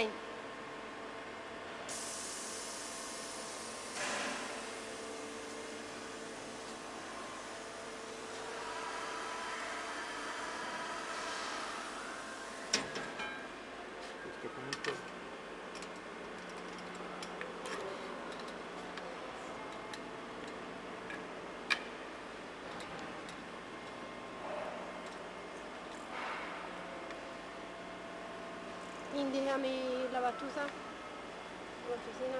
Vai. Questo comunque Indicami la battuta. La battutina.